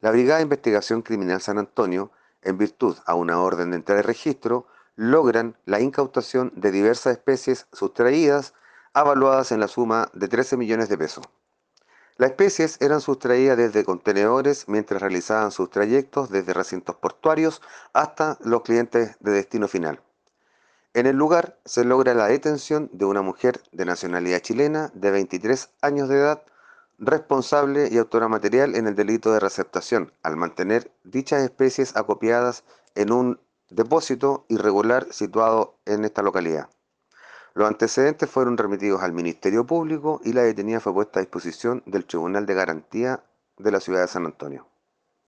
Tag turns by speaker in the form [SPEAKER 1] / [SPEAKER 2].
[SPEAKER 1] La Brigada de Investigación Criminal San Antonio, en virtud a una orden de entrada de registro, logran la incautación de diversas especies sustraídas, avaluadas en la suma de 13 millones de pesos. Las especies eran sustraídas desde contenedores mientras realizaban sus trayectos desde recintos portuarios hasta los clientes de destino final. En el lugar se logra la detención de una mujer de nacionalidad chilena de 23 años de edad, responsable y autora material en el delito de receptación, al mantener dichas especies acopiadas en un depósito irregular situado en esta localidad. Los antecedentes fueron remitidos al Ministerio Público y la detenida fue puesta a disposición del Tribunal de Garantía de la ciudad de San Antonio.